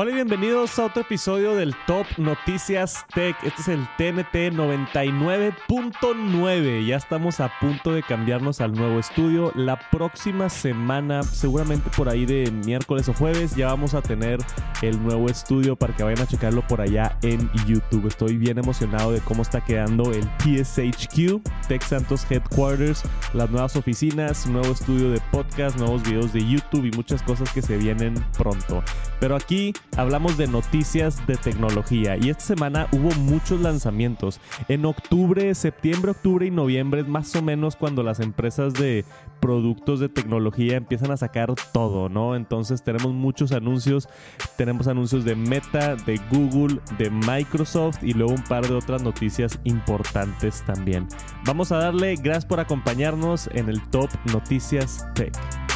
Hola y bienvenidos a otro episodio del Top Noticias Tech. Este es el TNT 99.9. Ya estamos a punto de cambiarnos al nuevo estudio. La próxima semana, seguramente por ahí de miércoles o jueves, ya vamos a tener el nuevo estudio para que vayan a checarlo por allá en YouTube. Estoy bien emocionado de cómo está quedando el TSHQ, Tech Santos Headquarters, las nuevas oficinas, nuevo estudio de podcast, nuevos videos de YouTube y muchas cosas que se vienen pronto. Pero aquí hablamos de noticias de tecnología y esta semana hubo muchos lanzamientos. En octubre, septiembre, octubre y noviembre es más o menos cuando las empresas de productos de tecnología empiezan a sacar todo, ¿no? Entonces tenemos muchos anuncios, tenemos anuncios de Meta, de Google, de Microsoft y luego un par de otras noticias importantes también. Vamos a darle gracias por acompañarnos en el Top Noticias Tech.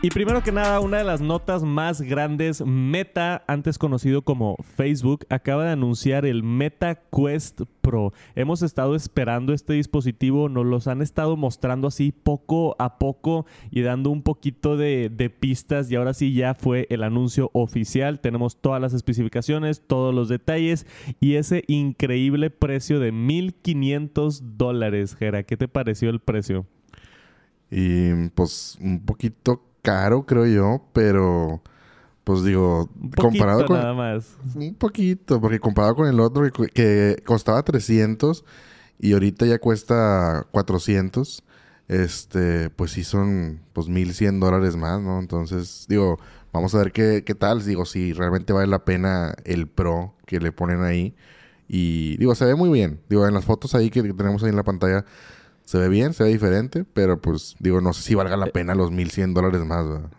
Y primero que nada, una de las notas más grandes, Meta, antes conocido como Facebook, acaba de anunciar el Meta Quest Pro. Hemos estado esperando este dispositivo, nos los han estado mostrando así poco a poco y dando un poquito de, pistas y ahora sí ya fue el anuncio oficial. Tenemos todas las especificaciones, todos los detalles y ese increíble precio de 1.500 dólares. Gera, ¿qué te pareció el precio? Y pues un poquito caro, creo yo, pero pues digo, comparado con nada más. un poquito, porque comparado con el otro que, costaba 300 y ahorita ya cuesta 400, este, pues sí son pues 1100 dólares más, ¿no? Entonces, digo, vamos a ver qué, qué tal, digo, si realmente vale la pena el Pro que le ponen ahí. Y digo, se ve muy bien. Digo, en las fotos ahí que tenemos ahí en la pantalla, se ve bien, se ve diferente, pero pues digo, no sé si valga la eh, pena los 1100 dólares más. ¿verdad?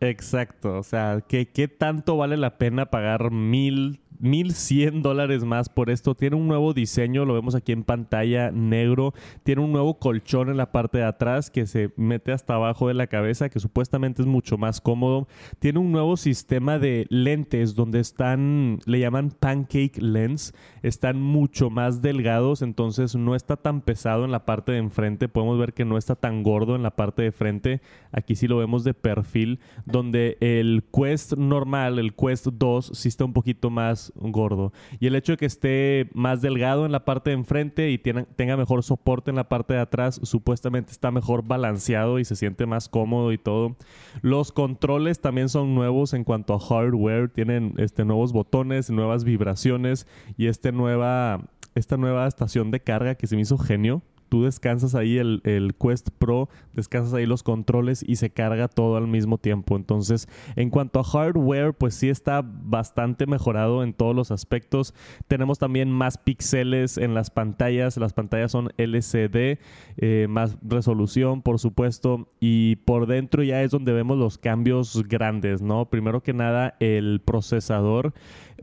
Exacto, o sea, ¿qué, ¿qué tanto vale la pena pagar mil 1100 dólares más por esto. Tiene un nuevo diseño, lo vemos aquí en pantalla negro. Tiene un nuevo colchón en la parte de atrás que se mete hasta abajo de la cabeza, que supuestamente es mucho más cómodo. Tiene un nuevo sistema de lentes donde están, le llaman pancake lens, están mucho más delgados, entonces no está tan pesado en la parte de enfrente. Podemos ver que no está tan gordo en la parte de frente. Aquí sí lo vemos de perfil, donde el Quest normal, el Quest 2, sí está un poquito más gordo. Y el hecho de que esté más delgado en la parte de enfrente y tenga mejor soporte en la parte de atrás, supuestamente está mejor balanceado y se siente más cómodo y todo. Los controles también son nuevos en cuanto a hardware, tienen este, nuevos botones, nuevas vibraciones y este nueva, esta nueva estación de carga que se me hizo genio tú descansas ahí el, el, Quest Pro, descansas ahí los controles y se carga todo al mismo tiempo. Entonces, en cuanto a hardware, pues sí está bastante mejorado en todos los aspectos. Tenemos también más píxeles en las pantallas. Las pantallas son LCD, eh, más resolución, por supuesto. Y por dentro ya es donde vemos los cambios grandes, ¿no? Primero que nada, el procesador.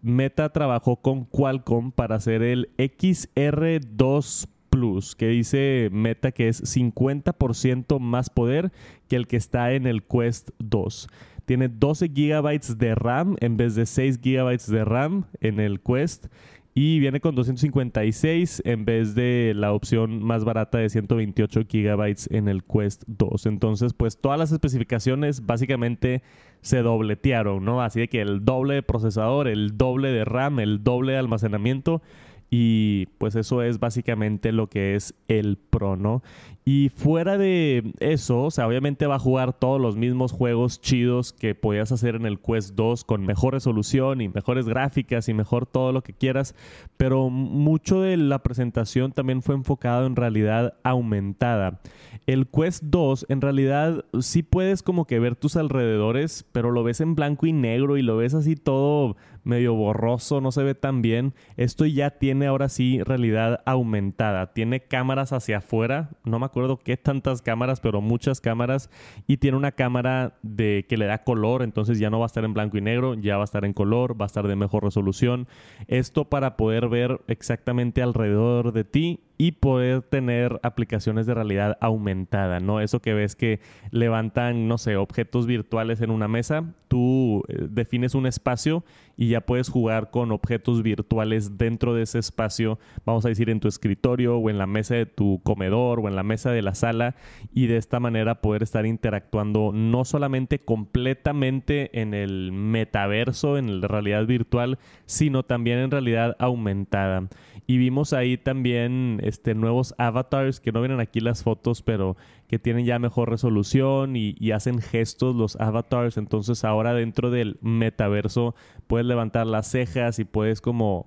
Meta trabajó con Qualcomm para hacer el XR2 Plus, que dice Meta que es 50% más poder que el que está en el Quest 2. Tiene 12 GB de RAM en vez de 6 GB de RAM en el Quest. Y viene con 256 en vez de la opción más barata de 128 GB en el Quest 2. Entonces, pues todas las especificaciones básicamente se dobletearon, ¿no? Así de que el doble de procesador, el doble de RAM, el doble de almacenamiento y pues eso es básicamente lo que es el Pro, ¿no? Y fuera de eso, o sea, obviamente va a jugar todos los mismos juegos chidos que podías hacer en el Quest 2 con mejor resolución y mejores gráficas y mejor todo lo que quieras, pero mucho de la presentación también fue enfocado en realidad aumentada. El Quest 2 en realidad sí puedes como que ver tus alrededores, pero lo ves en blanco y negro y lo ves así todo medio borroso, no se ve tan bien. Esto ya tiene ahora sí realidad aumentada. Tiene cámaras hacia afuera, no me acuerdo qué tantas cámaras, pero muchas cámaras. Y tiene una cámara de que le da color, entonces ya no va a estar en blanco y negro, ya va a estar en color, va a estar de mejor resolución. Esto para poder ver exactamente alrededor de ti y poder tener aplicaciones de realidad aumentada, ¿no? Eso que ves que levantan, no sé, objetos virtuales en una mesa, tú eh, defines un espacio y ya puedes jugar con objetos virtuales dentro de ese espacio, vamos a decir en tu escritorio o en la mesa de tu comedor o en la mesa de la sala y de esta manera poder estar interactuando no solamente completamente en el metaverso, en la realidad virtual, sino también en realidad aumentada. Y vimos ahí también este, nuevos avatars, que no vienen aquí las fotos, pero que tienen ya mejor resolución y, hacen gestos los avatars. Entonces ahora dentro del metaverso puedes levantar las cejas y puedes como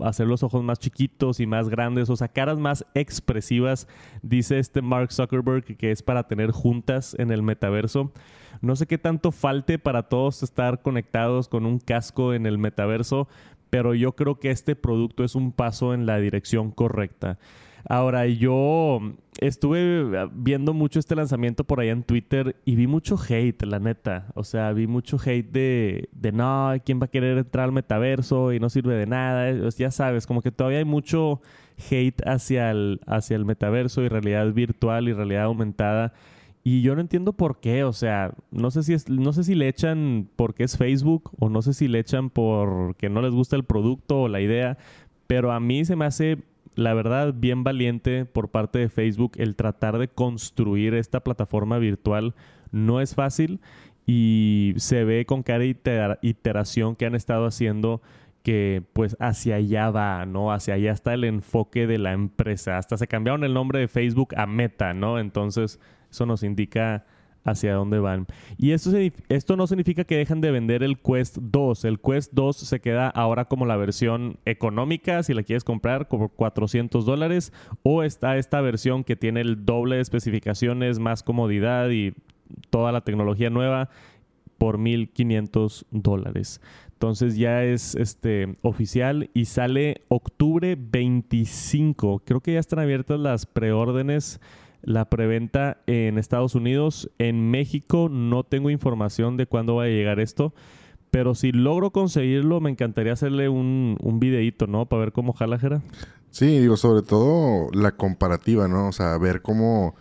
hacer los ojos más chiquitos y más grandes, o sea, caras más expresivas, dice este Mark Zuckerberg, que es para tener juntas en el metaverso. No sé qué tanto falte para todos estar conectados con un casco en el metaverso, pero yo creo que este producto es un paso en la dirección correcta. Ahora, yo estuve viendo mucho este lanzamiento por allá en Twitter y vi mucho hate, la neta. O sea, vi mucho hate de, de no, ¿quién va a querer entrar al metaverso y no sirve de nada? Ya sabes, como que todavía hay mucho hate hacia el, hacia el metaverso y realidad virtual y realidad aumentada. Y yo no entiendo por qué, o sea, no sé si es, no sé si le echan porque es Facebook o no sé si le echan porque no les gusta el producto o la idea, pero a mí se me hace la verdad bien valiente por parte de Facebook el tratar de construir esta plataforma virtual. No es fácil y se ve con cada iteración que han estado haciendo que pues hacia allá va, ¿no? Hacia allá está el enfoque de la empresa. Hasta se cambiaron el nombre de Facebook a Meta, ¿no? Entonces eso nos indica hacia dónde van. Y esto, esto no significa que dejen de vender el Quest 2. El Quest 2 se queda ahora como la versión económica, si la quieres comprar, por 400 dólares. O está esta versión que tiene el doble de especificaciones, más comodidad y toda la tecnología nueva por 1500 dólares. Entonces ya es este oficial y sale octubre 25. Creo que ya están abiertas las preórdenes la preventa en Estados Unidos. En México no tengo información de cuándo va a llegar esto. Pero si logro conseguirlo, me encantaría hacerle un, un videíto, ¿no? Para ver cómo jala, Jera. Sí, digo, sobre todo la comparativa, ¿no? O sea, ver cómo,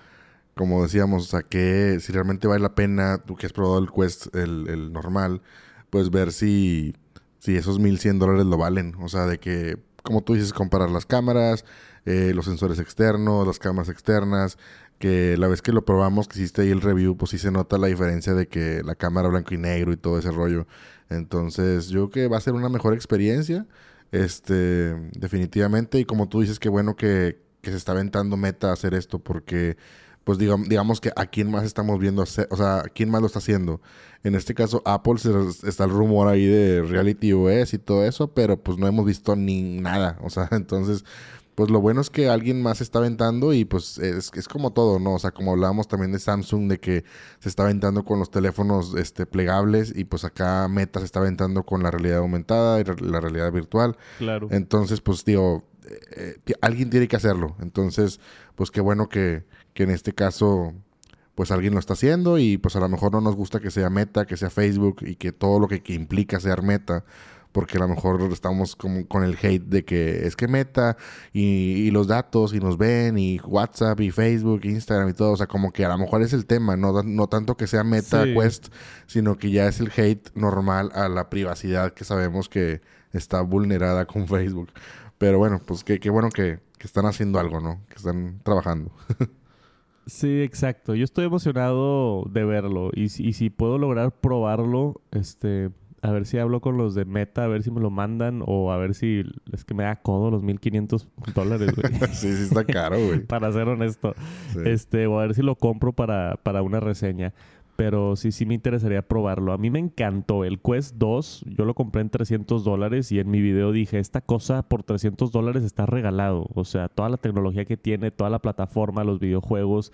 como decíamos, o sea, que si realmente vale la pena, tú que has probado el Quest, el, el normal, pues ver si, si esos 1100 dólares lo valen. O sea, de que, como tú dices, comparar las cámaras, eh, los sensores externos, las cámaras externas, que la vez que lo probamos, que hiciste ahí el review, pues sí se nota la diferencia de que la cámara blanco y negro y todo ese rollo. Entonces, yo creo que va a ser una mejor experiencia, este, definitivamente. Y como tú dices, qué bueno que, que se está aventando meta a hacer esto, porque pues digamos, digamos que a quién más estamos viendo hacer, o sea, quién más lo está haciendo. En este caso, Apple está el rumor ahí de Reality OS y todo eso, pero pues no hemos visto ni nada. O sea, entonces, pues lo bueno es que alguien más se está aventando y pues es, es, como todo, ¿no? O sea, como hablábamos también de Samsung, de que se está aventando con los teléfonos este, plegables y pues acá Meta se está aventando con la realidad aumentada y la realidad virtual. Claro. Entonces, pues digo, eh, eh, alguien tiene que hacerlo. Entonces, pues qué bueno que, que en este caso pues alguien lo está haciendo y pues a lo mejor no nos gusta que sea Meta, que sea Facebook y que todo lo que, que implica ser Meta porque a lo mejor estamos como con el hate de que es que Meta y, los datos y nos ven y WhatsApp y Facebook, Instagram y todo, o sea, como que a lo mejor es el tema, no, no tanto que sea Meta Quest, sino que ya es el hate normal a la privacidad que sabemos que está vulnerada con Facebook. Pero bueno, pues qué, qué bueno que, que están haciendo algo, ¿no? Que están trabajando. Sí, exacto. Yo estoy emocionado de verlo y, y si puedo lograr probarlo, este, a ver si hablo con los de Meta, a ver si me lo mandan o a ver si es que me da codo los 1500 dólares, güey. sí, sí está caro, güey. para ser honesto. Este, o a ver si lo compro para, para una reseña. Pero sí, sí me interesaría probarlo. A mí me encantó el Quest 2. Yo lo compré en 300 dólares y en mi video dije, esta cosa por 300 dólares está regalado. O sea, toda la tecnología que tiene, toda la plataforma, los videojuegos,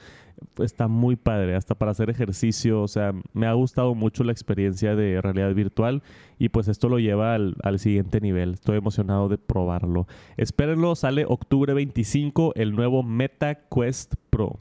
está muy padre, hasta para hacer ejercicio. O sea, me ha gustado mucho la experiencia de realidad virtual y pues esto lo lleva al, al siguiente nivel. Estoy emocionado de probarlo. Espérenlo, sale octubre 25 el nuevo Meta Quest Pro.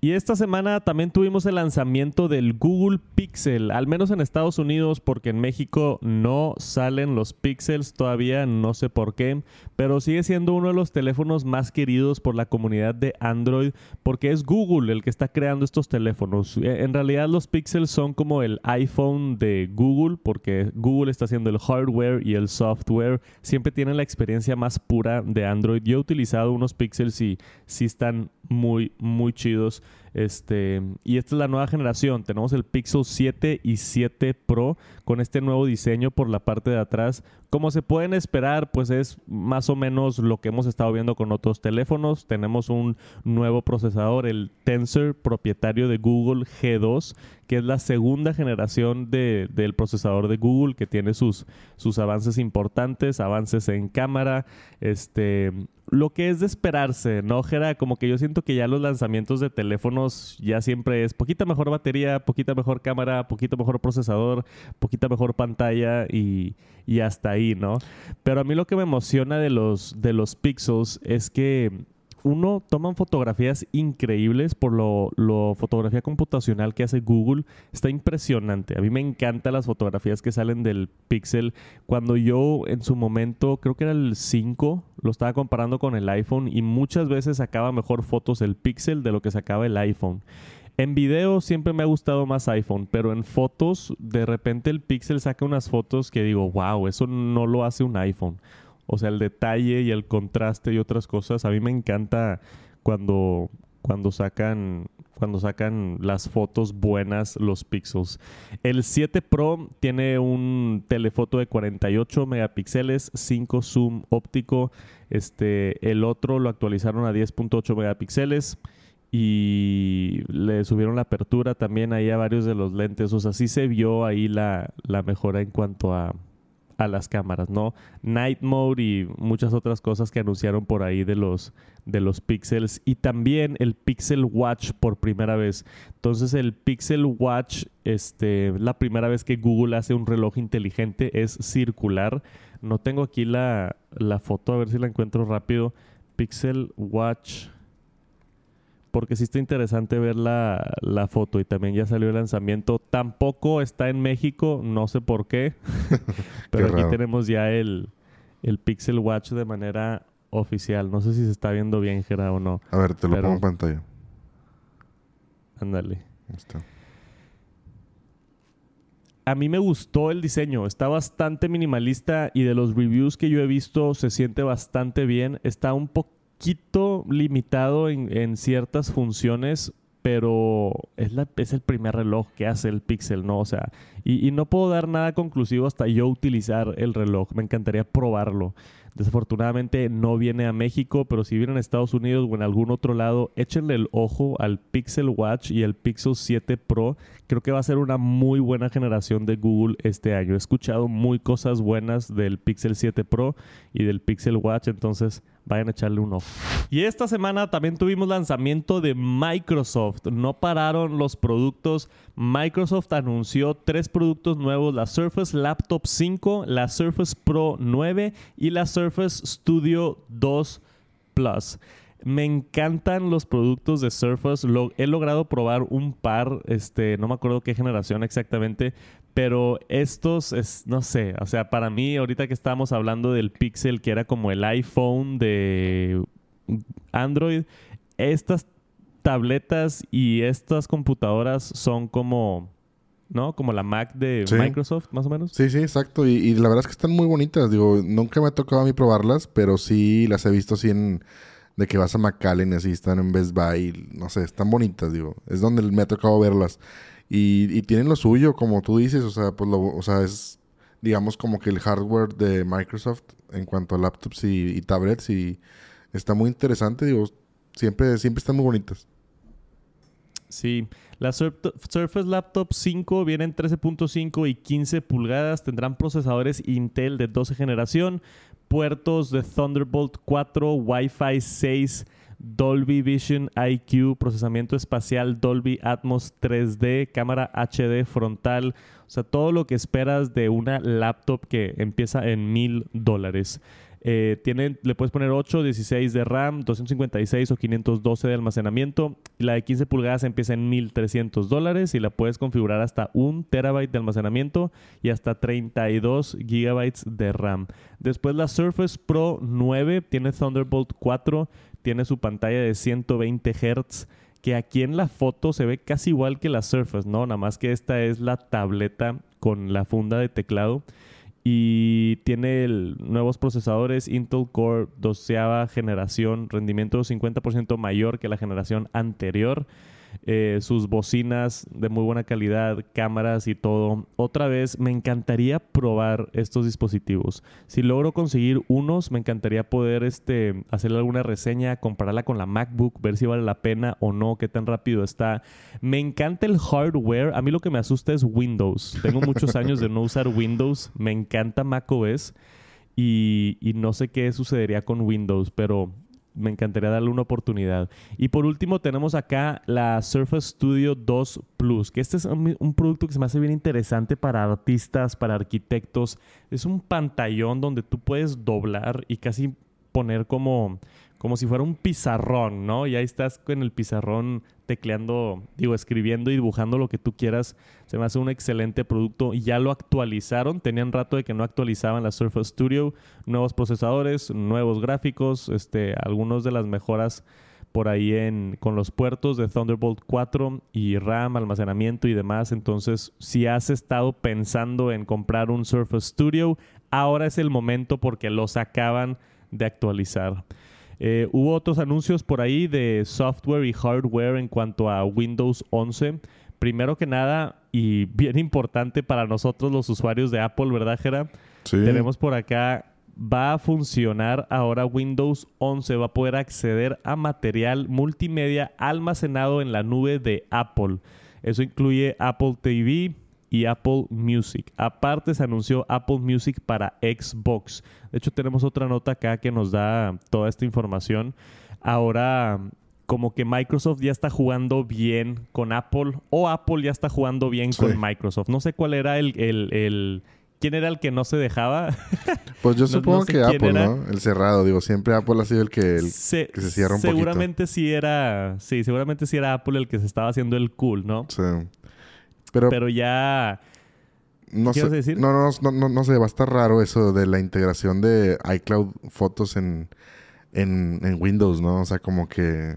Y esta semana también tuvimos el lanzamiento del Google Pixel, al menos en Estados Unidos, porque en México no salen los Pixels todavía, no sé por qué, pero sigue siendo uno de los teléfonos más queridos por la comunidad de Android, porque es Google el que está creando estos teléfonos. E, en realidad los Pixels son como el iPhone de Google, porque Google está haciendo el hardware y el software. Siempre tienen la experiencia más pura de Android. Yo he utilizado unos Pixels y sí están muy, muy chidos. Este, y esta es la nueva generación. Tenemos el Pixel 7 y 7 Pro con este nuevo diseño por la parte de atrás. Como se pueden esperar, pues es más o menos lo que hemos estado viendo con otros teléfonos. Tenemos un nuevo procesador, el Tensor propietario de Google G2, que es la segunda generación de, del procesador de Google, que tiene sus, sus avances importantes, avances en cámara, este, lo que es de esperarse, ¿no, Jera? Como que yo siento que ya los lanzamientos de teléfonos ya siempre es poquita mejor batería, poquita mejor cámara, poquito mejor procesador, poquita mejor pantalla y, y hasta ahí, ¿no? Pero a mí lo que me emociona de los, de los Pixels es que uno, toman fotografías increíbles por lo, fotografía computacional que hace Google. Está impresionante. A mí me encantan las fotografías que salen del Pixel. Cuando yo en su momento, creo que era el 5, lo estaba comparando con el iPhone y muchas veces sacaba mejor fotos el Pixel de lo que sacaba el iPhone. En video siempre me ha gustado más iPhone, pero en fotos, de repente el Pixel saca unas fotos que digo, wow, eso no lo hace un iPhone. O sea, el detalle y el contraste y otras cosas. A mí me encanta cuando, cuando sacan cuando sacan las fotos buenas los pixels. El 7 Pro tiene un telefoto de 48 megapíxeles, 5 zoom óptico. Este, el otro lo actualizaron a 10.8 megapíxeles y le subieron la apertura también ahí a varios de los lentes. O sea, sí se vio ahí la, la mejora en cuanto a, a las cámaras, ¿no? Night Mode y muchas otras cosas que anunciaron por ahí de los, de los Pixels y también el Pixel Watch por primera vez. Entonces el Pixel Watch, este, la primera vez que Google hace un reloj inteligente es circular. No tengo aquí la, la foto, a ver si la encuentro rápido. Pixel Watch porque sí está interesante ver la, foto y también ya salió el lanzamiento. Tampoco está en México, no sé por qué, pero aquí tenemos ya el, el Pixel Watch de manera oficial. No sé si se está viendo bien, Gera, o no. A ver, te lo pongo en pantalla. Ándale. A mí me gustó el diseño, está bastante minimalista y de los reviews que yo he visto se siente bastante bien. Está un poco poquito limitado en, ciertas funciones, pero es, el primer reloj que hace el Pixel, ¿no? O sea, y, no puedo dar nada conclusivo hasta yo utilizar el reloj. Me encantaría probarlo. Desafortunadamente no viene a México, pero si viene a Estados Unidos o en algún otro lado, échenle el ojo al Pixel Watch y el Pixel 7 Pro. Creo que va a ser una muy buena generación de Google este año. He escuchado muy cosas buenas del Pixel 7 Pro y del Pixel Watch, entonces vayan a echarle un ojo. Y esta semana también tuvimos lanzamiento de Microsoft. No pararon los productos. Microsoft anunció tres productos nuevos, la Surface Laptop 5, la Surface Pro 9 y la Surface Studio 2 Plus. Me encantan los productos de Surface. he logrado probar un par, este, no me acuerdo qué generación exactamente, pero estos es, no sé, o sea, para mí, ahorita que estábamos hablando del Pixel, que era como el iPhone de Android, estas tabletas y estas computadoras son como, ¿no? Como la Mac de Microsoft, más o menos. Sí, sí, exacto. Y, la verdad es que están muy bonitas. Digo, nunca me ha tocado a mí probarlas, pero sí las he visto así en... De que vas a McAllen, así están en Best Buy, no sé, están bonitas, digo. Es donde me ha tocado verlas. Y, tienen lo suyo, como tú dices, o sea, pues lo, o sea, es digamos como que el hardware de Microsoft en cuanto a laptops y, tablets y está muy interesante, digo, siempre, siempre están muy bonitas. Sí, la Surface Laptop 5 viene en 13.5 y 15 pulgadas, tendrán procesadores Intel de 12 generación, puertos de Thunderbolt 4, Wi-Fi 6 Dolby Vision IQ, procesamiento espacial Dolby Atmos 3D, cámara HD frontal, o sea, todo lo que esperas de una laptop que empieza en mil dólares. Eh, le puedes poner 8, 16 de RAM, 256 o 512 de almacenamiento. La de 15 pulgadas empieza en 1300 dólares y la puedes configurar hasta 1 terabyte de almacenamiento y hasta 32 gigabytes de RAM. Después la Surface Pro 9 tiene Thunderbolt 4, tiene su pantalla de 120 Hz que aquí en la foto se ve casi igual que la Surface, ¿no? Nada más que esta es la tableta con la funda de teclado y tiene nuevos procesadores Intel Core 12 generación, rendimiento 50% mayor que la generación anterior. Eh, sus bocinas de muy buena calidad, cámaras y todo. Otra vez, me encantaría probar estos dispositivos. Si logro conseguir unos, me encantaría poder este, hacerle alguna reseña, compararla con la MacBook, ver si vale la pena o no, qué tan rápido está. Me encanta el hardware. A mí lo que me asusta es Windows. Tengo muchos años de no usar Windows. Me encanta macOS. Y, y no sé qué sucedería con Windows, pero me encantaría darle una oportunidad. Y por último tenemos acá la Surface Studio 2 Plus, que este es un, producto que se me hace bien interesante para artistas, para arquitectos. Es un pantallón donde tú puedes doblar y casi poner como como si fuera un pizarrón, ¿no? Y ahí estás con el pizarrón tecleando, digo, escribiendo y dibujando lo que tú quieras. Se me hace un excelente producto y ya lo actualizaron. Tenían rato de que no actualizaban la Surface Studio. Nuevos procesadores, nuevos gráficos, este, algunos de las mejoras por ahí en, con los puertos de Thunderbolt 4 y RAM, almacenamiento y demás. Entonces, si has estado pensando en comprar un Surface Studio, ahora es el momento porque los acaban de actualizar. Eh, hubo otros anuncios por ahí de software y hardware en cuanto a Windows 11. Primero que nada, y bien importante para nosotros los usuarios de Apple, ¿verdad, Jera? Sí. Tenemos por acá, va a funcionar ahora Windows 11, va a poder acceder a material multimedia almacenado en la nube de Apple. Eso incluye Apple TV, y Apple Music. Aparte se anunció Apple Music para Xbox. De hecho tenemos otra nota acá que nos da toda esta información. Ahora como que Microsoft ya está jugando bien con Apple o Apple ya está jugando bien con Microsoft. No sé cuál era el, el, ¿Quién era el que no se dejaba? Pues yo supongo que Apple, ¿no? El cerrado. Digo, siempre Apple ha sido el que, se, que se cierra un seguramente sí era... Sí, seguramente sí era Apple el que se estaba haciendo el cool, ¿no? Sí. Pero, ya... No sé, decir? No, no, no, no, sé, va a estar raro eso de la integración de iCloud fotos en, en, Windows, ¿no? O sea, como que...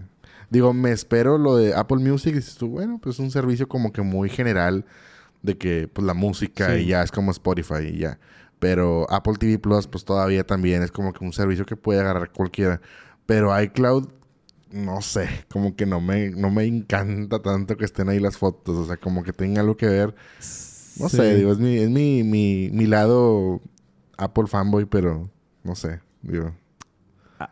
Digo, me espero lo de Apple Music y dices tú, bueno, pues es un servicio como que muy general de que pues la música y ya es como Spotify y ya. Pero Apple TV Plus pues todavía también es como que un servicio que puede agarrar cualquiera. Pero iCloud no sé, como que no me, no me encanta tanto que estén ahí las fotos, o sea, como que tenga algo que ver. No sé, digo, es mi, es mi, mi, mi lado Apple fanboy, pero no sé, digo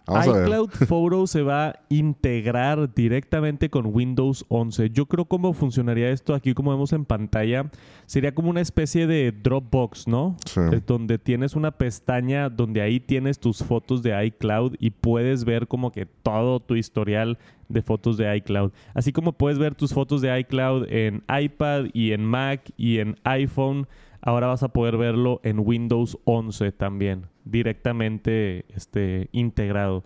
iCloud Photo se va a integrar directamente con Windows 11. Yo creo cómo funcionaría esto aquí, como vemos en pantalla, sería como una especie de Dropbox, ¿no? Sí. donde tienes una pestaña donde ahí tienes tus fotos de iCloud y puedes ver como que todo tu historial de fotos de iCloud. Así como puedes ver tus fotos de iCloud en iPad y en Mac y en iPhone ahora vas a poder verlo en Windows 11 también, directamente este, integrado.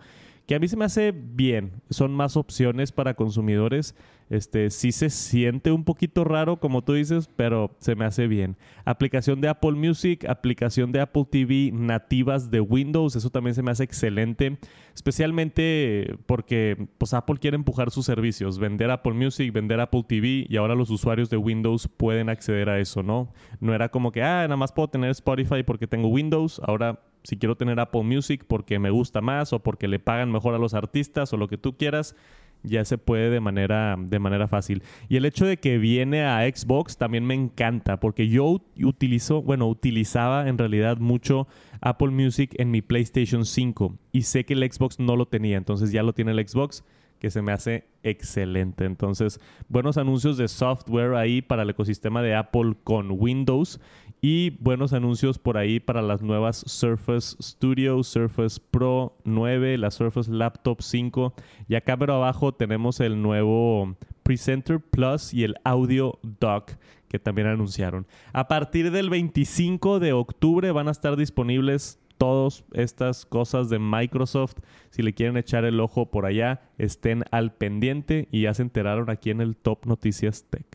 Que a mí se me hace bien, son más opciones para consumidores este, sí se siente un poquito raro, como tú dices, pero se me hace bien. Aplicación de Apple Music, aplicación de Apple TV nativas de Windows, eso también se me hace excelente. Especialmente porque pues, Apple quiere empujar sus servicios, vender Apple Music, vender Apple TV y ahora los usuarios de Windows pueden acceder a eso, ¿no? No era como que, ah, nada más puedo tener Spotify porque tengo Windows, ahora si quiero tener Apple Music porque me gusta más o porque le pagan mejor a los artistas o lo que tú quieras, ya se puede de manera, de manera fácil. Y el hecho de que viene a Xbox también me encanta, porque yo utilizo, bueno, utilizaba en realidad mucho Apple Music en mi PlayStation 5 y sé que el Xbox no lo tenía, entonces ya lo tiene el Xbox. que se me hace excelente. Entonces, buenos anuncios de software ahí para el ecosistema de Apple con Windows y buenos anuncios por ahí para las nuevas Surface Studio, Surface Pro 9, la Surface Laptop 5. Y acá pero abajo tenemos el nuevo Presenter Plus y el Audio Dock que también anunciaron. A partir del 25 de octubre van a estar disponibles todas estas cosas de Microsoft. Si le quieren echar el ojo por allá, estén al pendiente y ya se enteraron aquí en el Top Noticias Tech.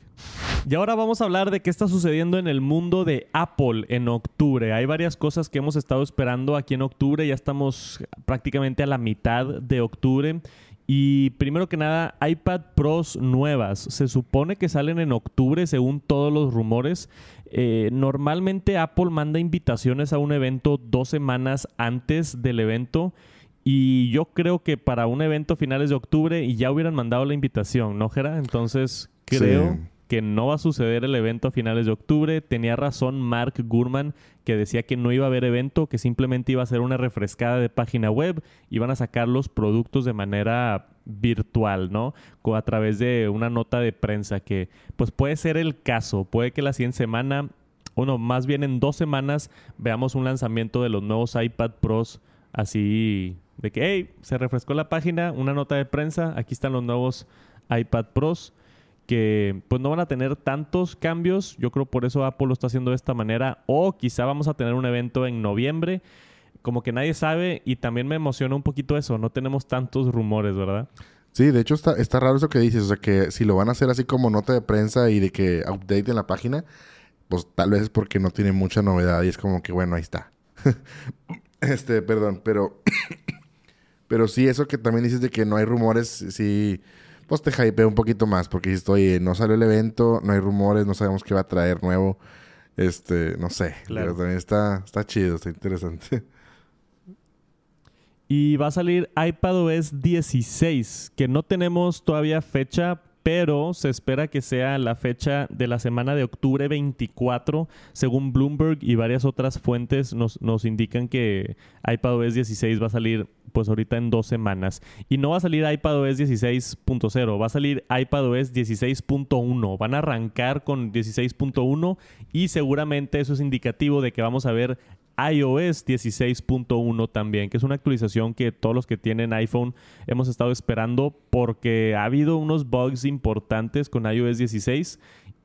Y ahora vamos a hablar de qué está sucediendo en el mundo de Apple en octubre. Hay varias cosas que hemos estado esperando aquí en octubre. Ya estamos prácticamente a la mitad de octubre. Y primero que nada, iPad Pros nuevas. Se supone que salen en octubre según todos los rumores. Eh, normalmente Apple manda invitaciones a un evento dos semanas antes del evento. Y yo creo que para un evento finales de octubre y ya hubieran mandado la invitación, ¿no, Gera? Entonces creo que no va a suceder el evento a finales de octubre. Tenía razón Mark Gurman que decía que no iba a haber evento, que simplemente iba a ser una refrescada de página web, iban a sacar los productos de manera virtual, ¿no? A través de una nota de prensa que pues puede ser el caso, puede que la siguiente semana, o no, más bien en dos semanas veamos un lanzamiento de los nuevos iPad Pros así de que, hey, se refrescó la página, una nota de prensa, aquí están los nuevos iPad Pros que pues no van a tener tantos cambios. Yo creo por eso Apple lo está haciendo de esta manera. O quizá vamos a tener un evento en noviembre. Como que nadie sabe y también me emociona un poquito eso. No tenemos tantos rumores, ¿verdad? Sí, de hecho está, está raro eso que dices. O sea, que si lo van a hacer así como nota de prensa y de que update en la página, pues tal vez es porque no tiene mucha novedad y es como que bueno, ahí está. este, perdón, pero... pero sí, eso que también dices de que no hay rumores, sí pues te hypea un poquito más, porque si estoy, no salió el evento, no hay rumores, no sabemos qué va a traer nuevo. Este, no sé. Claro. Pero también está, está chido, está interesante. Y va a salir iPadOS 16, que no tenemos todavía fecha, pero se espera que sea la fecha de la semana de octubre 24, según Bloomberg y varias otras fuentes nos, nos indican que iPadOS 16 va a salir pues ahorita en dos semanas. Y no va a salir iPadOS 16.0, va a salir iPadOS 16.1. Van a arrancar con 16.1 y seguramente eso es indicativo de que vamos a ver iOS 16.1 también, que es una actualización que todos los que tienen iPhone hemos estado esperando porque ha habido unos bugs importantes con iOS 16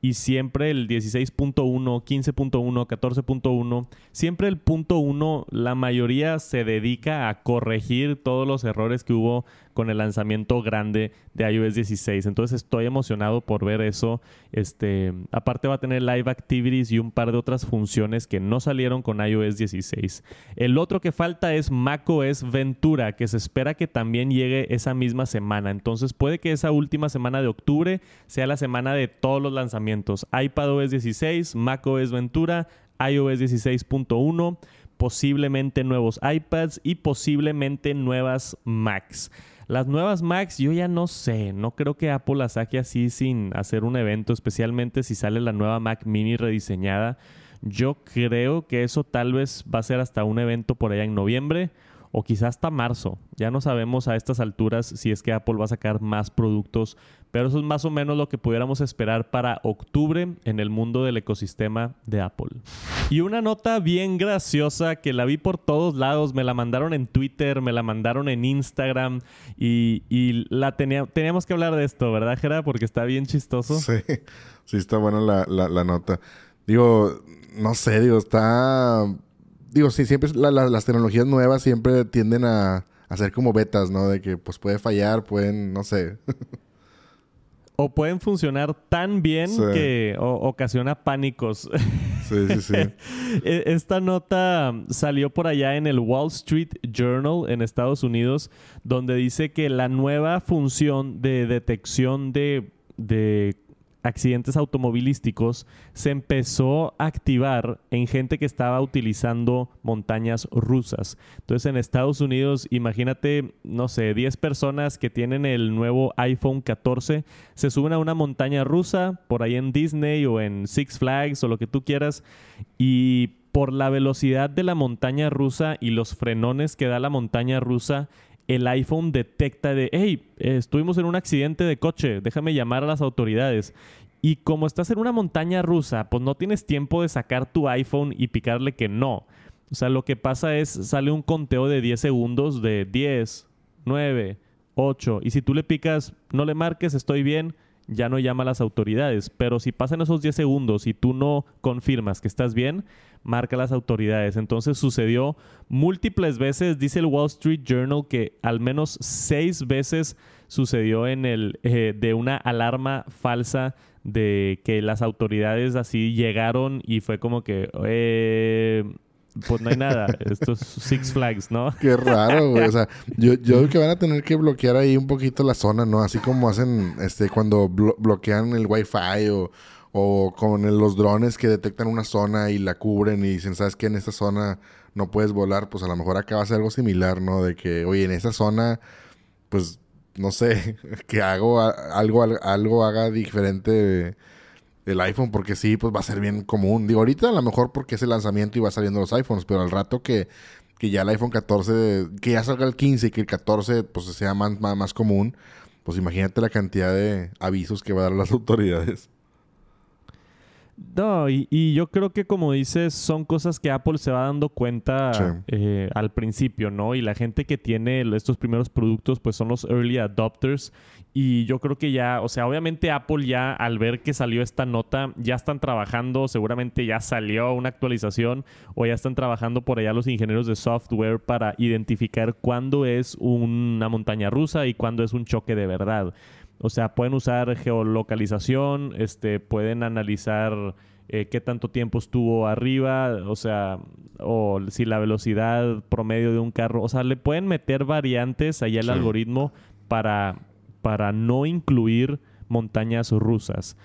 y siempre el 16.1, 15.1, 14.1, siempre el punto 1, la mayoría se dedica a corregir todos los errores que hubo con el lanzamiento grande de iOS 16. Entonces estoy emocionado por ver eso. Este, aparte va a tener live activities y un par de otras funciones que no salieron con iOS 16. El otro que falta es macOS Ventura, que se espera que también llegue esa misma semana. Entonces puede que esa última semana de octubre sea la semana de todos los lanzamientos. iPadOS 16, macOS Ventura, iOS 16.1 posiblemente nuevos iPads y posiblemente nuevas Macs. Las nuevas Macs, yo ya no sé. No creo que Apple las saque así sin hacer un evento, especialmente si sale la nueva Mac Mini rediseñada. Yo creo que eso tal vez va a ser hasta un evento por allá en noviembre o quizás hasta marzo. Ya no sabemos a estas alturas si es que Apple va a sacar más productos, pero eso es más o menos lo que pudiéramos esperar para octubre en el mundo del ecosistema de Apple. Y una nota bien graciosa que la vi por todos lados, me la mandaron en Twitter, me la mandaron en Instagram y, la teníamos que hablar de esto, ¿verdad, Jera? Porque está bien chistoso. Sí, sí está buena la nota. Digo, no sé, digo, está digo, sí, siempre las tecnologías nuevas siempre tienden a, a ser como betas, ¿no? De que pues puede fallar, pueden, no sé. o pueden funcionar tan bien que ocasiona pánicos. Sí, sí, sí. E, esta nota salió por allá en el Wall Street Journal en Estados Unidos, donde dice que la nueva función de detección de, de accidentes automovilísticos se empezó a activar en gente que estaba utilizando montañas rusas. Entonces en Estados Unidos, imagínate, no sé, 10 personas que tienen el nuevo iPhone 14, se suben a una montaña rusa por ahí en Disney o en Six Flags o lo que tú quieras y por la velocidad de la montaña rusa y los frenones que da la montaña rusa, el iPhone detecta de, hey, estuvimos en un accidente de coche, déjame llamar a las autoridades. Y como estás en una montaña rusa, pues no tienes tiempo de sacar tu iPhone y picarle que no. O sea, lo que pasa es, sale un conteo de 10 segundos de 10, 9, 8. Y si tú le picas, no le marques, estoy bien, ya no llama a las autoridades. Pero si pasan esos 10 segundos y tú no confirmas que estás bien, marca a las autoridades. Entonces sucedió múltiples veces. Dice el Wall Street Journal que al menos seis veces sucedió en el eh, de una alarma falsa de que las autoridades así llegaron y fue como que eh, pues no hay nada. Esto es Six Flags, ¿no? Qué raro, güey. O sea, yo, yo creo que van a tener que bloquear ahí un poquito la zona, ¿no? Así como hacen este cuando bloquean el Wi-Fi o, o con los drones que detectan una zona y la cubren y dicen, ¿sabes qué? En esta zona no puedes volar. Pues a lo mejor acá va a ser algo similar, ¿no? De que, oye, en esta zona, pues, no sé, que hago algo, algo haga diferente el iPhone, porque sí, pues va a ser bien común. Digo, ahorita a lo mejor porque es el lanzamiento y va saliendo los iPhones, pero al rato que, que ya el iPhone 14, que ya salga el 15 y que el 14 pues sea más, más, común, pues imagínate la cantidad de avisos que va a dar las autoridades. No, y, yo creo que como dices, son cosas que Apple se va dando cuenta eh, al principio, ¿no? Y la gente que tiene estos primeros productos, pues son los early adopters y yo creo que ya, o sea, obviamente Apple ya al ver que salió esta nota, ya están trabajando, seguramente ya salió una actualización o ya están trabajando por allá los ingenieros de software para identificar cuándo es una montaña rusa y cuándo es un choque de verdad. O sea, pueden usar geolocalización, este, pueden analizar eh, qué tanto tiempo estuvo arriba, o sea, o si la velocidad promedio de un carro, o sea, le pueden meter variantes allá al algoritmo para para no incluir montañas rusas.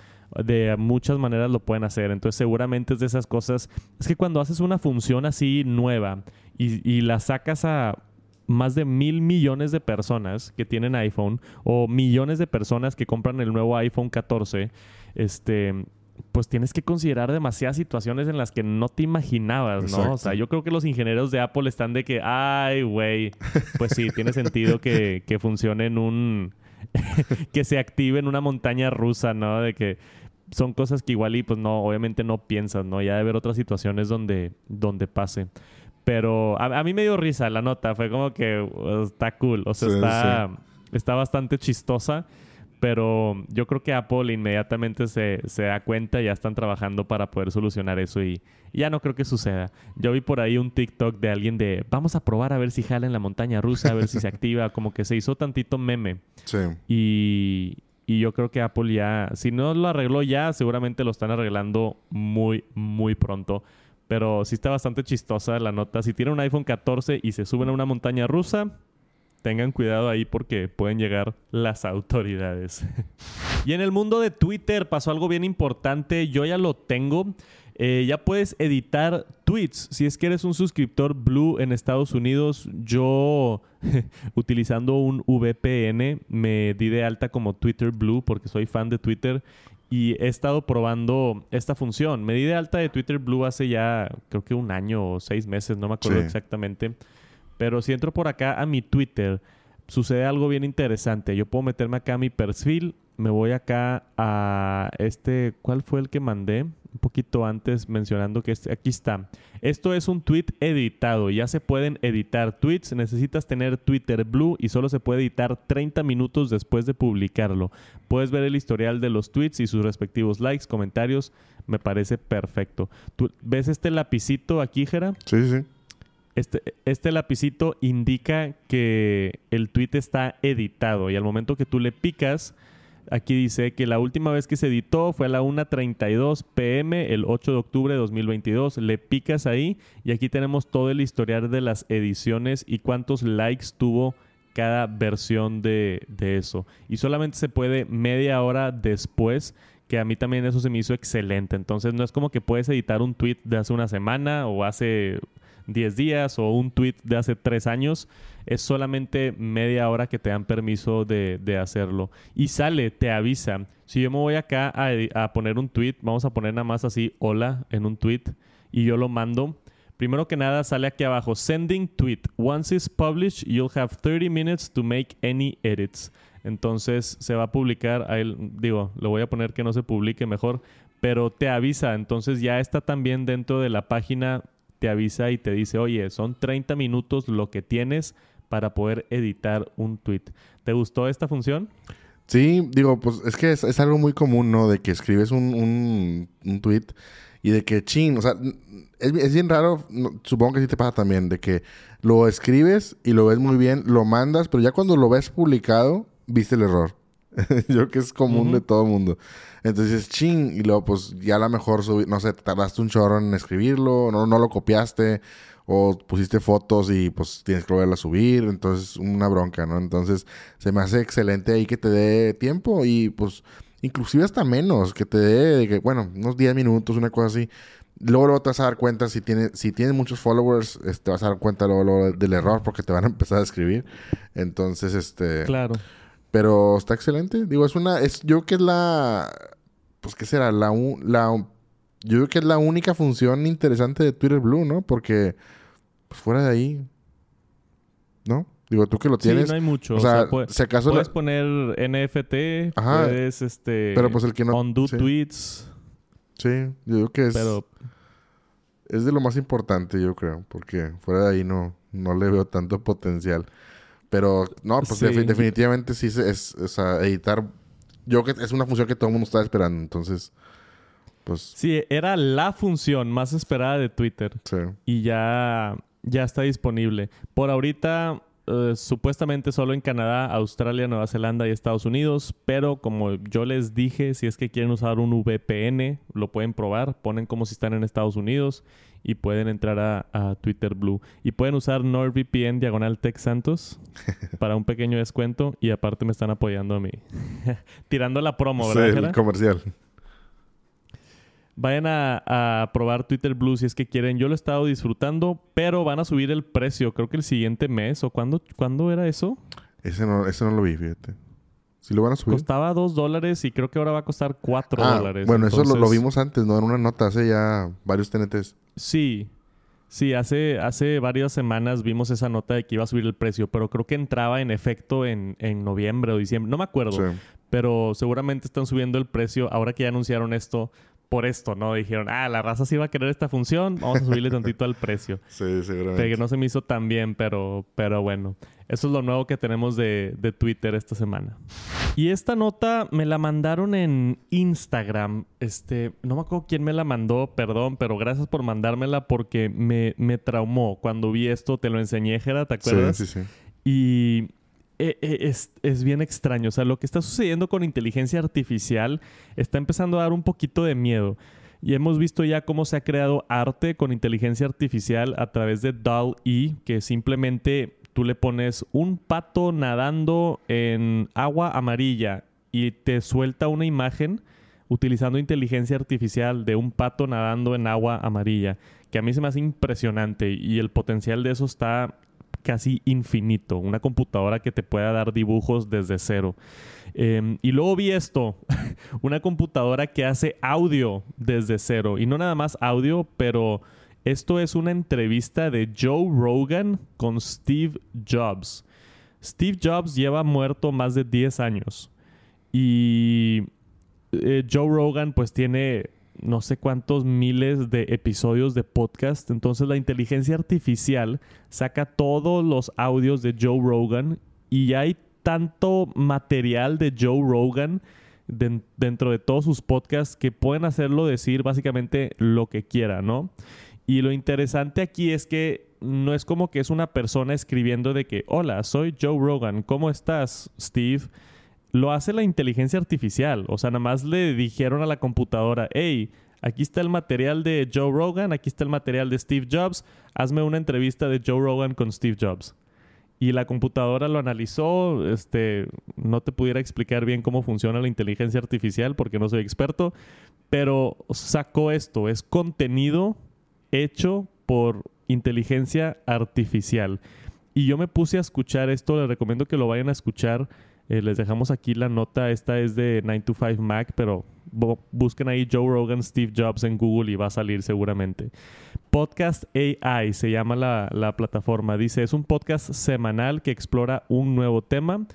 De muchas maneras lo pueden hacer. Entonces seguramente es de esas cosas. Es que cuando haces una función así nueva y, la sacas a más de mil millones de personas que tienen iPhone o millones de personas que compran el nuevo iPhone 14, este, pues tienes que considerar demasiadas situaciones en las que no te imaginabas, ¿no? O sea, yo creo que los ingenieros de Apple están de que, ay, güey, pues sí, tiene sentido que, que funcione en un que se active en una montaña rusa, ¿no? De que son cosas que igual y pues no, obviamente no piensas, ¿no? Ya de ver otras situaciones donde, donde pase. Pero a, mí me dio risa la nota, fue como que está cool, o sea, está, está bastante chistosa. Pero yo creo que Apple inmediatamente se, se, da cuenta y ya están trabajando para poder solucionar eso y, ya no creo que suceda. Yo vi por ahí un TikTok de alguien de vamos a probar a ver si jala en la montaña rusa, a ver si se activa, como que se hizo tantito meme. Sí. Y, y yo creo que Apple ya, si no lo arregló ya, seguramente lo están arreglando muy, muy pronto. Pero sí está bastante chistosa la nota. Si tiene un iPhone 14 y se suben a una montaña rusa, tengan cuidado ahí porque pueden llegar las autoridades. y en el mundo de Twitter pasó algo bien importante. Yo ya lo tengo. Eh, ya puedes editar tweets. Si es que eres un suscriptor Blue en Estados Unidos, yo utilizando un VPN me di de alta como Twitter Blue porque soy fan de Twitter y he estado probando esta función. Me di de alta de Twitter Blue hace ya creo que un año o seis meses, no me acuerdo exactamente. Pero si entro por acá a mi Twitter, sucede algo bien interesante. Yo puedo meterme acá a mi perfil, me voy acá a este, ¿cuál fue el que mandé? Un poquito antes mencionando que este, aquí está. Esto es un tweet editado. Ya se pueden editar tweets. Necesitas tener Twitter Blue y solo se puede editar 30 minutos después de publicarlo. Puedes ver el historial de los tweets y sus respectivos likes, comentarios. Me parece perfecto. ¿Tú ves este lapicito aquí, Jera? Sí, sí. Este, este lapicito indica que el tweet está editado y al momento que tú le picas, aquí dice que la última vez que se editó fue a la 1.32 pm el 8 de octubre de 2022. Le picas ahí y aquí tenemos todo el historial de las ediciones y cuántos likes tuvo cada versión de, de eso. Y solamente se puede media hora después que a mí también eso se me hizo excelente. Entonces no es como que puedes editar un tweet de hace una semana o hace 10 días o un tweet de hace 3 años, es solamente media hora que te dan permiso de, hacerlo. Y sale, te avisa. Si yo me voy acá a, poner un tweet, vamos a poner nada más así, hola, en un tweet, y yo lo mando, Primero que nada sale aquí abajo, sending tweet. Once it's published, you'll have 30 minutes to make any edits. Entonces se va a publicar, ahí, digo, le voy a poner que no se publique mejor, pero te avisa. Entonces ya está también dentro de la página, te avisa y te dice, oye, son 30 minutos lo que tienes para poder editar un tweet. ¿Te gustó esta función? Sí, digo, pues es que es, algo muy común, ¿no? De que escribes un, un, un tweet y de que, chin, o sea, es, bien raro, supongo que sí te pasa también, de que lo escribes y lo ves muy bien, lo mandas, pero ya cuando lo ves publicado, viste el error. Yo creo que es común de todo el mundo. Entonces, ching, y luego pues ya a lo mejor, no sé, tardaste un chorro en escribirlo, no, no lo copiaste, o pusiste fotos y pues tienes que volverla a subir, entonces una bronca, ¿no? Entonces se me hace excelente ahí que te dé tiempo y pues inclusive hasta menos, que te dé, bueno, unos 10 minutos, una cosa así. Luego, luego te vas a dar cuenta si tienes si tiene muchos followers, te este, vas a dar cuenta luego, del error porque te van a empezar a escribir. Entonces, este... Claro. Pero está excelente. Digo, es una... Es, yo creo que es la... Pues, ¿qué será? La, la... Yo creo que es la única función interesante de Twitter Blue, ¿no? Porque pues fuera de ahí, ¿no? Digo, tú que lo tienes. Sí, no hay mucho. O sea, si acaso puedes poner NFT, puedes este pero pues el que no undo tweets. Sí, yo creo que es pero... es de lo más importante, yo creo, porque fuera de ahí no no le veo tanto potencial. Pero no, pues definitivamente sí es, o sea, editar yo que es una función que todo el mundo está esperando, entonces pues Sí, era la función más esperada de Twitter. Sí. Y ya ya está disponible. Por ahorita, eh, supuestamente solo en Canadá, Australia, Nueva Zelanda y Estados Unidos, pero como yo les dije, si es que quieren usar un VPN, lo pueden probar, ponen como si están en Estados Unidos y pueden entrar a, Twitter Blue. Y pueden usar NordVPN diagonal Tech Santos para un pequeño descuento y aparte me están apoyando a mí. Tirando la promo, ¿verdad? Sí, el comercial. Vayan a, probar Twitter Blue si es que quieren. Yo lo he estado disfrutando, pero van a subir el precio. Creo que el siguiente mes. ¿O cuándo, ¿cuándo era eso? Ese no, ese no lo vi, fíjate. ¿Sí lo van a subir? Costaba dos dólares y creo que ahora va a costar cuatro ah, dólares. Bueno, eso lo, vimos antes, ¿no? En una nota hace ya varios TNTs. Sí. Sí, hace, hace varias semanas vimos esa nota de que iba a subir el precio, pero creo que entraba en efecto en, en noviembre o diciembre. No me acuerdo. Pero seguramente están subiendo el precio ahora que ya anunciaron esto por esto, ¿no? Dijeron, ah, la raza sí va a querer esta función, vamos a subirle tantito al precio. Sí, seguramente. Que no se me hizo tan bien, pero, pero bueno. Eso es lo nuevo que tenemos de, de Twitter esta semana. Y esta nota me la mandaron en Instagram. Este, no me acuerdo quién me la mandó, perdón, pero gracias por mandármela porque me, me traumó. Cuando vi esto, te lo enseñé, Jera, ¿te acuerdas? Sí, sí, sí. Y eh, eh, es, es, bien extraño. O sea, lo que está sucediendo con inteligencia artificial está empezando a dar un poquito de miedo. Y hemos visto ya cómo se ha creado arte con inteligencia artificial a través de DAL-E, que simplemente tú le pones un pato nadando en agua amarilla y te suelta una imagen utilizando inteligencia artificial de un pato nadando en agua amarilla, que a mí se me hace impresionante y el potencial de eso está casi infinito, una computadora que te pueda dar dibujos desde cero. Em, y luego vi esto, una computadora que hace audio desde cero. Y no nada más audio, pero esto es una entrevista de Joe Rogan con Steve Jobs. Steve Jobs lleva muerto más de 10 años. Y eh, Joe Rogan pues tiene no sé cuántos miles de episodios de podcast. Entonces la inteligencia artificial saca todos los audios de Joe Rogan y hay tanto material de Joe Rogan dentro de todos sus podcasts que pueden hacerlo decir básicamente lo que quiera, ¿no? Y lo interesante aquí es que no es como que es una persona escribiendo de que, hola, soy Joe Rogan, ¿cómo estás, Steve? Lo hace la inteligencia artificial. O sea, nada más le dijeron a la computadora, hey, aquí está el material de Joe Rogan, aquí está el material de Steve Jobs, hazme una entrevista de Joe Rogan con Steve Jobs. Y la computadora lo analizó, este, no te pudiera explicar bien cómo funciona la inteligencia artificial porque no soy experto, pero sacó esto, es contenido hecho por inteligencia artificial. Y yo me puse a escuchar esto, les recomiendo que lo vayan a escuchar eh, les dejamos aquí la nota. Esta es de 9 to 5 Mac, pero busquen ahí Joe Rogan, Steve Jobs en Google y va a salir seguramente. Podcast AI se llama la, la plataforma. Dice, es un podcast semanal que explora un nuevo tema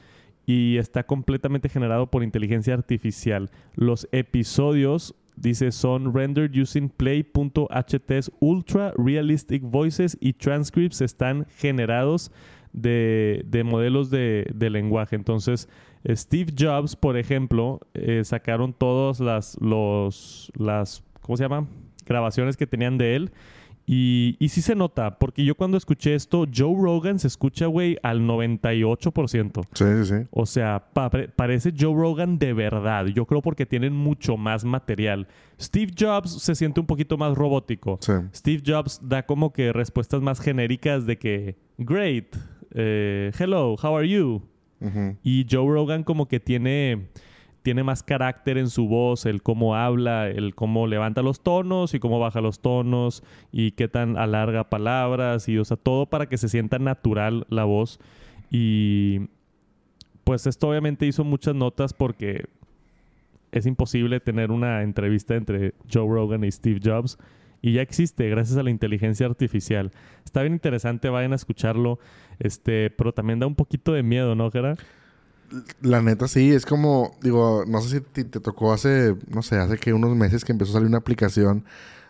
y está completamente generado por inteligencia artificial. Los episodios, dice, son rendered using play.ht's ultra realistic voices y transcripts están generados de, modelos de, lenguaje. Entonces, Steve Jobs, por ejemplo, eh, sacaron todas las, los, las, ¿cómo se llama? Grabaciones que tenían de él y, y sí se nota, porque yo cuando escuché esto, Joe Rogan se escucha, güey, al 98%. Sí, sí, sí. O sea, parece Joe Rogan de verdad. Yo creo porque tienen mucho más material. Steve Jobs se siente un poquito más robótico. Sí. Steve Jobs da como que respuestas más genéricas de que, great, eh, hello, how are you? Y Joe Rogan como que tiene tiene más carácter en su voz, el cómo habla, el cómo levanta los tonos y cómo baja los tonos y qué tan alarga palabras y o sea, todo para que se sienta natural la voz. Y pues esto obviamente hizo muchas notas porque es imposible tener una entrevista entre Joe Rogan y Steve Jobs. Y ya existe gracias a la inteligencia artificial. Está bien interesante, vayan a escucharlo. Este, pero también da un poquito de miedo, ¿no, Gerard? La neta sí, es como, digo, no sé si te, tocó hace, no sé, hace que unos meses que empezó a salir una aplicación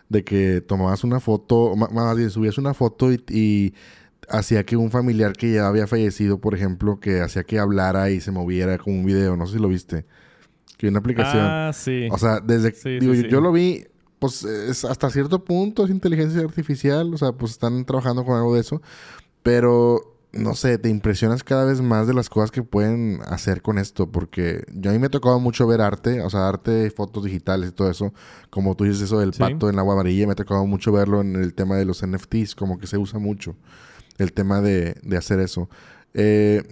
de que tomabas una foto, más bien subías una foto y, hacía que un familiar que ya había fallecido, por ejemplo, que hacía que hablara y se moviera como un video, no sé si lo viste. Que una aplicación. Ah, sí. O sea, desde digo, yo, yo, lo vi, pues es hasta cierto punto es inteligencia artificial, o sea, pues están trabajando con algo de eso, pero no sé, te impresionas cada vez más de las cosas que pueden hacer con esto, porque yo a mí me ha tocado mucho ver arte, o sea, arte, fotos digitales y todo eso, como tú dices eso del pato en agua amarilla, me ha tocado mucho verlo en el tema de los NFTs, como que se usa mucho el tema de, de hacer eso. Eh,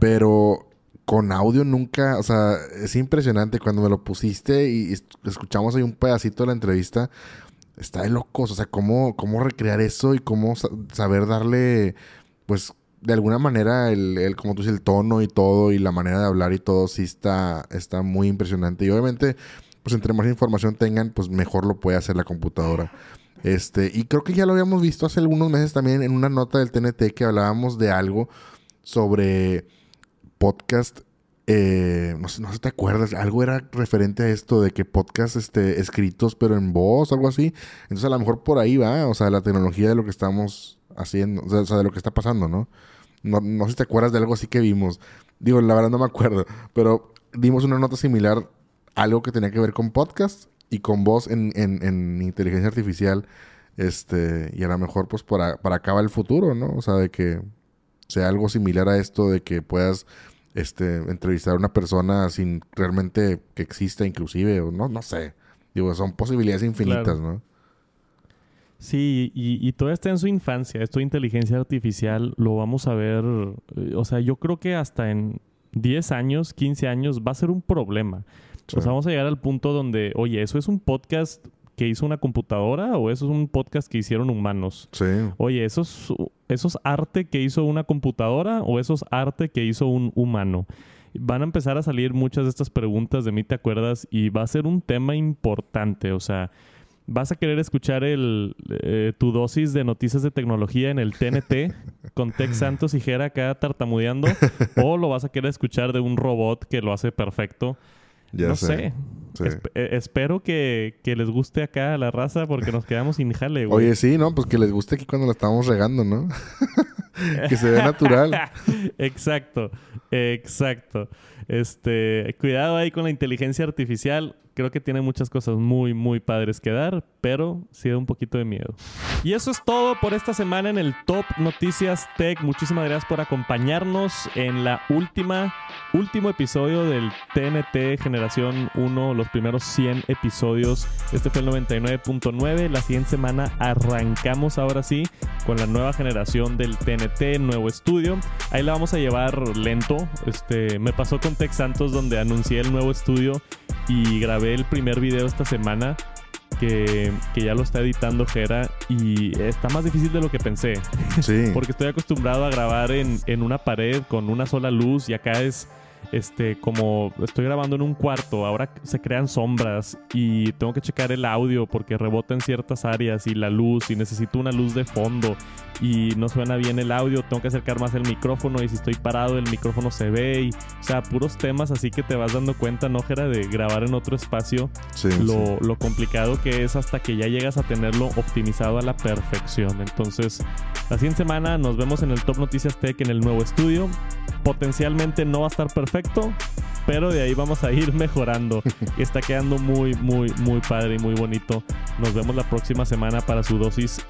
pero con audio nunca, o sea, es impresionante cuando me lo pusiste y escuchamos ahí un pedacito de la entrevista, está de locos, o sea, cómo, cómo recrear eso y cómo saber darle, pues, de alguna manera, el, el, como tú dices, el tono y todo, y la manera de hablar y todo, sí está, está muy impresionante. Y obviamente, pues entre más información tengan, pues mejor lo puede hacer la computadora. Este, y creo que ya lo habíamos visto hace algunos meses también en una nota del TNT que hablábamos de algo sobre podcast. Eh, no, sé, no sé te acuerdas, algo era referente a esto de que podcast este, escritos pero en voz, algo así. Entonces a lo mejor por ahí va, o sea, la tecnología de lo que estamos haciendo, o sea, de lo que está pasando, ¿no? No, no sé si te acuerdas de algo así que vimos. Digo, la verdad no me acuerdo. Pero dimos una nota similar, algo que tenía que ver con podcast y con voz en, en, inteligencia artificial. Este, y a lo mejor, pues, para, para acá va el futuro, ¿no? O sea, de que sea algo similar a esto, de que puedas este, entrevistar a una persona sin realmente que exista, inclusive, o no, no sé. Digo, son posibilidades infinitas, ¿no? Sí, y, y todavía está en su infancia. Esto de inteligencia artificial lo vamos a ver. Eh, o sea, yo creo que hasta en 10 años, 15 años va a ser un problema. O sea, vamos a llegar al punto donde, oye, ¿eso es un podcast que hizo una computadora o eso es un podcast que hicieron humanos? Sí. Oye, ¿eso es, ¿eso es arte que hizo una computadora o eso es arte que hizo un humano? Van a empezar a salir muchas de estas preguntas de mí, ¿te acuerdas? Y va a ser un tema importante. O sea, vas a querer escuchar el, eh, tu dosis de noticias de tecnología en el TNT con Tex Santos y Jera acá tartamudeando o lo vas a querer escuchar de un robot que lo hace perfecto. No sé. Eh, espero que, les guste acá a la raza porque nos quedamos sin jale, güey. Oye, sí, ¿no? Pues que les guste aquí cuando la estamos regando, ¿no? que se ve natural. exacto, exacto. Este, cuidado ahí con la inteligencia artificial creo que tiene muchas cosas muy, muy padres que dar, pero sí da un poquito de miedo. Y eso es todo por esta semana en el Top Noticias Tech. Muchísimas gracias por acompañarnos en la última, último episodio del TNT Generación 1, los primeros 100 episodios. Este fue el 99.9. La siguiente semana arrancamos ahora sí con la nueva generación del TNT, nuevo estudio. Ahí la vamos a llevar lento. Este, me pasó con Tech Santos donde anuncié el nuevo estudio y grabé el primer video esta semana que, ya lo está editando Jera y está más difícil de lo que pensé. Sí. Porque estoy acostumbrado a grabar en, una pared con una sola luz y acá es este, como estoy grabando en un cuarto, ahora se crean sombras y tengo que checar el audio porque rebota en ciertas áreas y la luz y necesito una luz de fondo y no suena bien el audio, tengo que acercar más el micrófono y si estoy parado el micrófono se ve y, o sea, puros temas así que te vas dando cuenta, ¿no, Jera? De grabar en otro espacio, lo, lo complicado que es hasta que ya llegas a tenerlo optimizado a la perfección. Entonces, la siguiente semana nos vemos en el Top Noticias Tech en el nuevo estudio. Potencialmente no va a estar perfecto, pero de ahí vamos a ir mejorando. Y está quedando muy, muy, muy padre y muy bonito. Nos vemos la próxima semana para su dosis,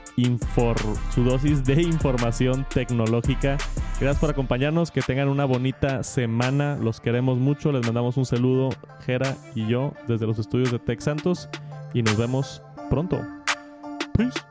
su dosis de información tecnológica. Gracias por acompañarnos. Que tengan una bonita semana. Los queremos mucho. Les mandamos un saludo, Jera y yo, desde los estudios de Tech Santos. Y nos vemos pronto. Peace.